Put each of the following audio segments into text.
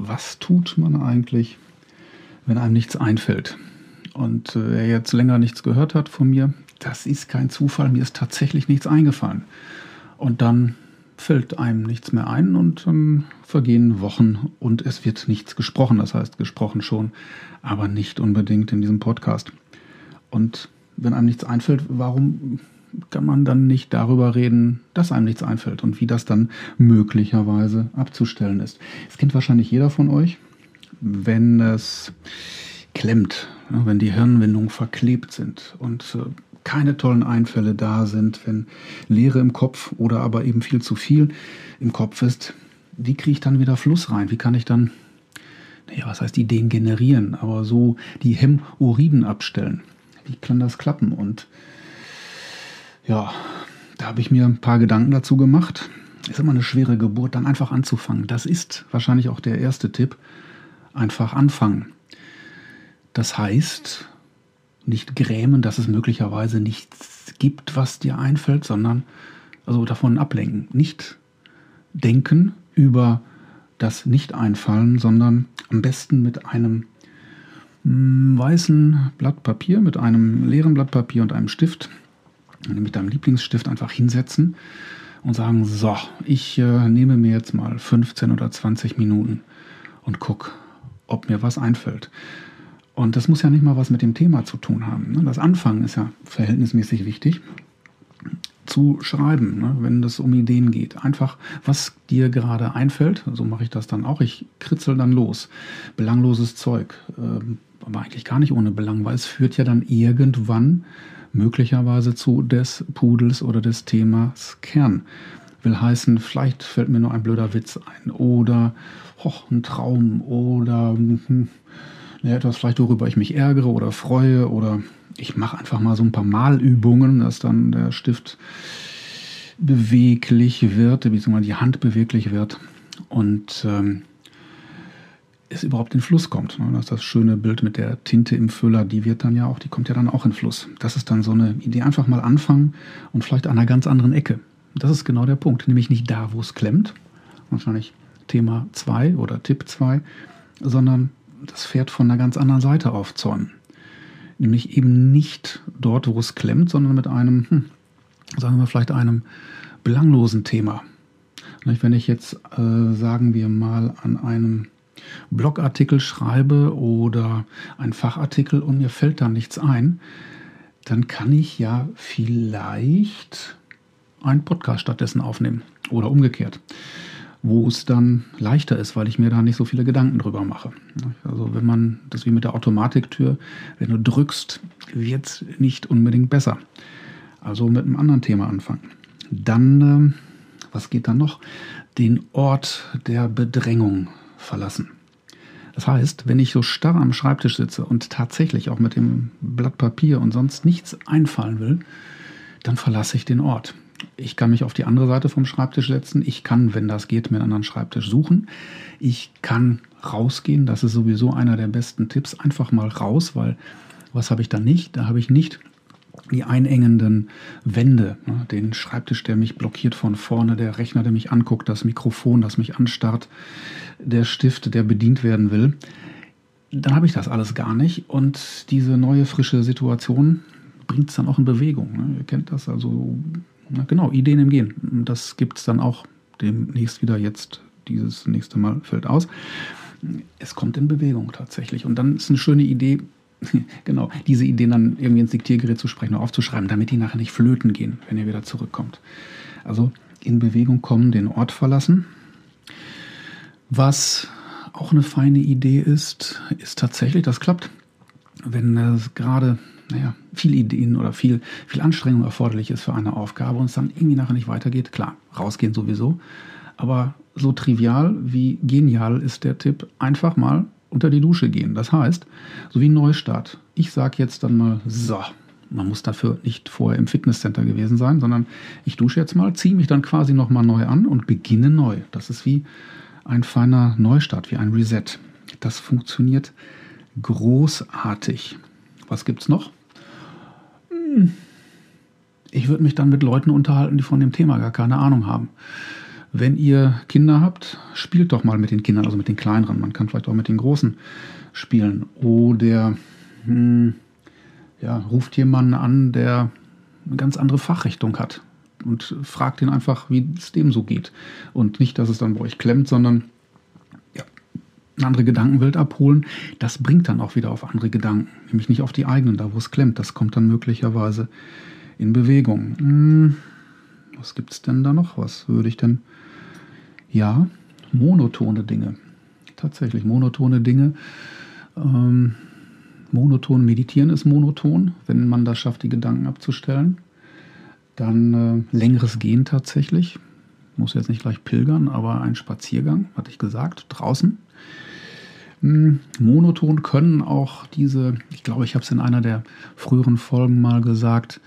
was tut man eigentlich, wenn einem nichts einfällt? Und äh, wer jetzt länger nichts gehört hat von mir, das ist kein Zufall, mir ist tatsächlich nichts eingefallen. Und dann fällt einem nichts mehr ein und dann vergehen Wochen und es wird nichts gesprochen. Das heißt, gesprochen schon, aber nicht unbedingt in diesem Podcast. Und wenn einem nichts einfällt, warum kann man dann nicht darüber reden, dass einem nichts einfällt und wie das dann möglicherweise abzustellen ist. Es kennt wahrscheinlich jeder von euch, wenn es klemmt, wenn die Hirnwindungen verklebt sind und äh, keine tollen Einfälle da sind, wenn Leere im Kopf oder aber eben viel zu viel im Kopf ist, wie kriege ich dann wieder Fluss rein? Wie kann ich dann, naja, was heißt Ideen generieren, aber so die Hämorrhoiden abstellen? Wie kann das klappen? Und ja, da habe ich mir ein paar Gedanken dazu gemacht. Ist immer eine schwere Geburt, dann einfach anzufangen. Das ist wahrscheinlich auch der erste Tipp. Einfach anfangen. Das heißt, nicht grämen, dass es möglicherweise nichts gibt, was dir einfällt, sondern also davon ablenken. Nicht denken über das Nicht-Einfallen, sondern am besten mit einem mm, weißen Blatt Papier, mit einem leeren Blatt Papier und einem Stift mit deinem Lieblingsstift einfach hinsetzen und sagen, so, ich äh, nehme mir jetzt mal 15 oder 20 Minuten und guck, ob mir was einfällt. Und das muss ja nicht mal was mit dem Thema zu tun haben. Ne? Das Anfangen ist ja verhältnismäßig wichtig zu schreiben, ne? wenn es um Ideen geht. Einfach, was dir gerade einfällt, so mache ich das dann auch. Ich kritzel dann los. Belangloses Zeug, ähm, aber eigentlich gar nicht ohne Belang, weil es führt ja dann irgendwann möglicherweise zu des Pudels oder des Themas Kern. Will heißen, vielleicht fällt mir nur ein blöder Witz ein. Oder hoch, ein Traum. Oder hm, etwas vielleicht, worüber ich mich ärgere oder freue. Oder ich mache einfach mal so ein paar Malübungen, dass dann der Stift beweglich wird, beziehungsweise die Hand beweglich wird. Und ähm, es überhaupt in Fluss kommt. Ne? Das ist das schöne Bild mit der Tinte im Füller, die wird dann ja auch, die kommt ja dann auch in Fluss. Das ist dann so eine Idee, einfach mal anfangen und vielleicht an einer ganz anderen Ecke. Das ist genau der Punkt, nämlich nicht da, wo es klemmt, wahrscheinlich Thema 2 oder Tipp 2, sondern das Pferd von einer ganz anderen Seite aufzäumen. Nämlich eben nicht dort, wo es klemmt, sondern mit einem, hm, sagen wir vielleicht einem belanglosen Thema. Wenn ich jetzt, äh, sagen wir mal, an einem Blogartikel schreibe oder einen Fachartikel und mir fällt da nichts ein, dann kann ich ja vielleicht einen Podcast stattdessen aufnehmen oder umgekehrt, wo es dann leichter ist, weil ich mir da nicht so viele Gedanken drüber mache. Also wenn man, das wie mit der Automatiktür, wenn du drückst, wird es nicht unbedingt besser. Also mit einem anderen Thema anfangen. Dann, ähm, was geht dann noch? Den Ort der Bedrängung verlassen. Das heißt, wenn ich so starr am Schreibtisch sitze und tatsächlich auch mit dem Blatt Papier und sonst nichts einfallen will, dann verlasse ich den Ort. Ich kann mich auf die andere Seite vom Schreibtisch setzen. Ich kann, wenn das geht, mir einen anderen Schreibtisch suchen. Ich kann rausgehen. Das ist sowieso einer der besten Tipps. Einfach mal raus, weil was habe ich da nicht? Da habe ich nicht die einengenden Wände, ne, den Schreibtisch, der mich blockiert von vorne, der Rechner, der mich anguckt, das Mikrofon, das mich anstarrt, der Stift, der bedient werden will, dann habe ich das alles gar nicht. Und diese neue, frische Situation bringt es dann auch in Bewegung. Ne? Ihr kennt das also, na genau, Ideen im Gehen. Das gibt es dann auch demnächst wieder jetzt. Dieses nächste Mal fällt aus. Es kommt in Bewegung tatsächlich. Und dann ist eine schöne Idee, genau, diese Ideen dann irgendwie ins Diktiergerät zu sprechen oder aufzuschreiben, damit die nachher nicht flöten gehen, wenn ihr wieder zurückkommt. Also in Bewegung kommen, den Ort verlassen. Was auch eine feine Idee ist, ist tatsächlich, das klappt, wenn es gerade naja, viel Ideen oder viel, viel Anstrengung erforderlich ist für eine Aufgabe und es dann irgendwie nachher nicht weitergeht. Klar, rausgehen sowieso. Aber so trivial wie genial ist der Tipp, einfach mal unter die Dusche gehen. Das heißt, so wie ein Neustart. Ich sage jetzt dann mal, so, man muss dafür nicht vorher im Fitnesscenter gewesen sein, sondern ich dusche jetzt mal, ziehe mich dann quasi nochmal neu an und beginne neu. Das ist wie ein feiner Neustart, wie ein Reset. Das funktioniert großartig. Was gibt es noch? Hm. Ich würde mich dann mit Leuten unterhalten, die von dem Thema gar keine Ahnung haben. Wenn ihr Kinder habt, spielt doch mal mit den Kindern, also mit den kleineren. Man kann vielleicht auch mit den großen spielen. Oder hm, ja, ruft jemanden an, der eine ganz andere Fachrichtung hat und fragt ihn einfach, wie es dem so geht. Und nicht, dass es dann bei euch klemmt, sondern ja, eine andere Gedankenwelt abholen. Das bringt dann auch wieder auf andere Gedanken, nämlich nicht auf die eigenen, da wo es klemmt. Das kommt dann möglicherweise in Bewegung. Hm, was gibt es denn da noch? Was würde ich denn? Ja, monotone Dinge. Tatsächlich monotone Dinge. Ähm, monoton meditieren ist monoton, wenn man das schafft, die Gedanken abzustellen. Dann äh, längeres Gehen tatsächlich. Muss jetzt nicht gleich pilgern, aber ein Spaziergang, hatte ich gesagt, draußen. Hm, monoton können auch diese, ich glaube, ich habe es in einer der früheren Folgen mal gesagt,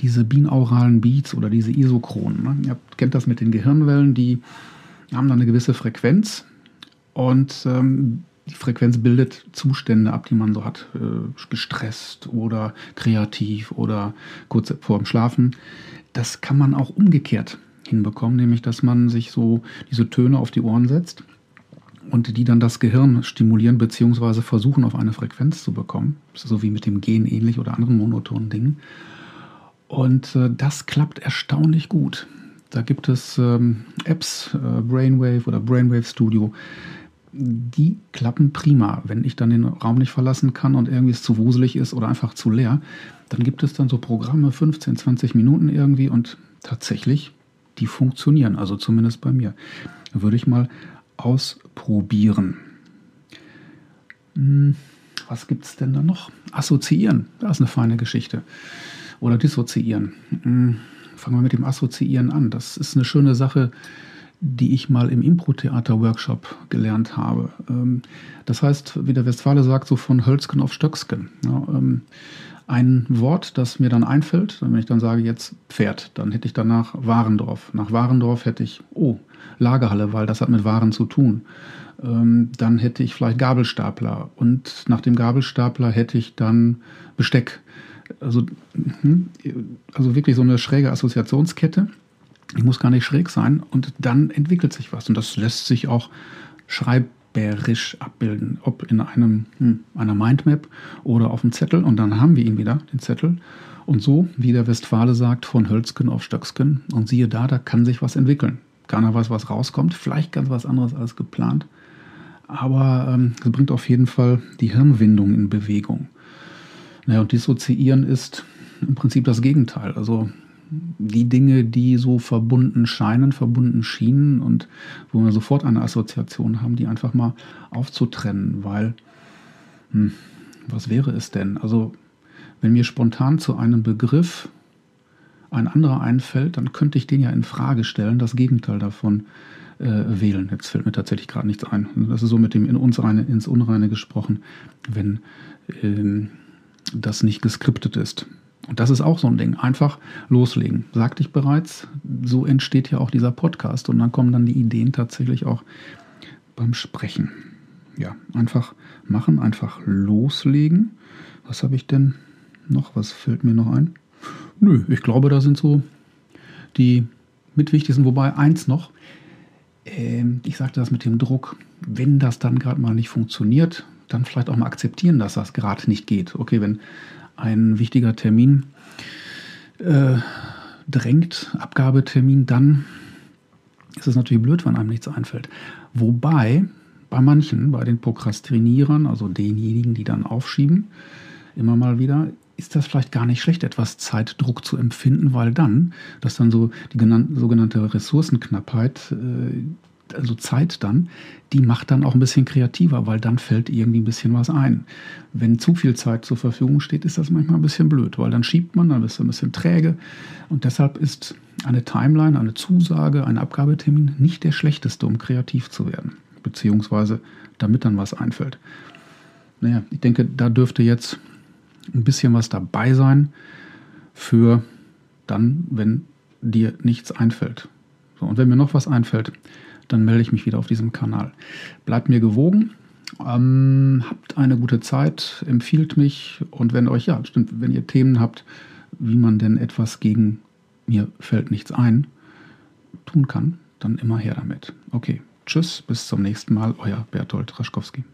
diese binauralen Beats oder diese Isochronen. Ne? Ihr kennt das mit den Gehirnwellen, die haben dann eine gewisse Frequenz und ähm, die Frequenz bildet Zustände ab, die man so hat, äh, gestresst oder kreativ oder kurz vor dem Schlafen. Das kann man auch umgekehrt hinbekommen, nämlich dass man sich so diese Töne auf die Ohren setzt und die dann das Gehirn stimulieren bzw. versuchen auf eine Frequenz zu bekommen, so wie mit dem Gen ähnlich oder anderen monotonen Dingen. Und äh, das klappt erstaunlich gut. Da gibt es ähm, Apps, äh, Brainwave oder Brainwave Studio, die klappen prima. Wenn ich dann den Raum nicht verlassen kann und irgendwie es zu wuselig ist oder einfach zu leer, dann gibt es dann so Programme, 15, 20 Minuten irgendwie und tatsächlich, die funktionieren, also zumindest bei mir. Würde ich mal ausprobieren. Hm, was gibt es denn da noch? Assoziieren, das ist eine feine Geschichte. Oder dissoziieren. Hm, fangen wir mit dem Assoziieren an. Das ist eine schöne Sache, die ich mal im Impro-Theater-Workshop gelernt habe. Ähm, das heißt, wie der Westfale sagt, so von Hölzken auf Stöcksken. Ähm, ein Wort, das mir dann einfällt, wenn ich dann sage jetzt Pferd, dann hätte ich danach Warendorf. Nach Warendorf hätte ich, oh, Lagerhalle, weil das hat mit Waren zu tun. Ähm, dann hätte ich vielleicht Gabelstapler und nach dem Gabelstapler hätte ich dann Besteck. Also, hm, also wirklich so eine schräge Assoziationskette. Ich muss gar nicht schräg sein und dann entwickelt sich was. Und das lässt sich auch schreiberisch abbilden, ob in einem, hm, einer Mindmap oder auf dem Zettel. Und dann haben wir ihn wieder, den Zettel. Und so, wie der Westfale sagt, von Hölzken auf Stöcksken. Und siehe da, da kann sich was entwickeln. Keiner weiß, was rauskommt. Vielleicht ganz was anderes als geplant. Aber ähm, es bringt auf jeden Fall die Hirnwindung in Bewegung. Naja, und dissoziieren ist im Prinzip das Gegenteil. Also die Dinge, die so verbunden scheinen, verbunden schienen und wo wir sofort eine Assoziation haben, die einfach mal aufzutrennen, weil, hm, was wäre es denn? Also, wenn mir spontan zu einem Begriff ein anderer einfällt, dann könnte ich den ja in Frage stellen, das Gegenteil davon äh, wählen. Jetzt fällt mir tatsächlich gerade nichts ein. Das ist so mit dem in uns reine, ins Unreine gesprochen, wenn äh, das nicht geskriptet ist. Und das ist auch so ein Ding. Einfach loslegen. Sagte ich bereits, so entsteht ja auch dieser Podcast und dann kommen dann die Ideen tatsächlich auch beim Sprechen. Ja, einfach machen, einfach loslegen. Was habe ich denn noch? Was fällt mir noch ein? Nö, ich glaube, da sind so die mit wichtigsten, wobei eins noch. Ähm, ich sagte das mit dem Druck. Wenn das dann gerade mal nicht funktioniert, dann vielleicht auch mal akzeptieren, dass das gerade nicht geht. Okay, wenn ein wichtiger Termin äh, drängt, Abgabetermin, dann ist es natürlich blöd, wenn einem nichts einfällt. Wobei bei manchen, bei den Prokrastinierern, also denjenigen, die dann aufschieben, immer mal wieder, ist das vielleicht gar nicht schlecht, etwas Zeitdruck zu empfinden, weil dann, dass dann so die sogenannte Ressourcenknappheit äh, also Zeit dann, die macht dann auch ein bisschen kreativer, weil dann fällt irgendwie ein bisschen was ein. Wenn zu viel Zeit zur Verfügung steht, ist das manchmal ein bisschen blöd, weil dann schiebt man, dann ist es ein bisschen träge. Und deshalb ist eine Timeline, eine Zusage, ein Abgabetermin nicht der schlechteste, um kreativ zu werden, beziehungsweise damit dann was einfällt. Naja, ich denke, da dürfte jetzt ein bisschen was dabei sein für dann, wenn dir nichts einfällt. So, und wenn mir noch was einfällt, dann melde ich mich wieder auf diesem Kanal. Bleibt mir gewogen. Ähm, habt eine gute Zeit, empfiehlt mich und wenn euch, ja, stimmt, wenn ihr Themen habt, wie man denn etwas gegen mir fällt nichts ein, tun kann, dann immer her damit. Okay, tschüss, bis zum nächsten Mal, euer Bertolt Raschkowski.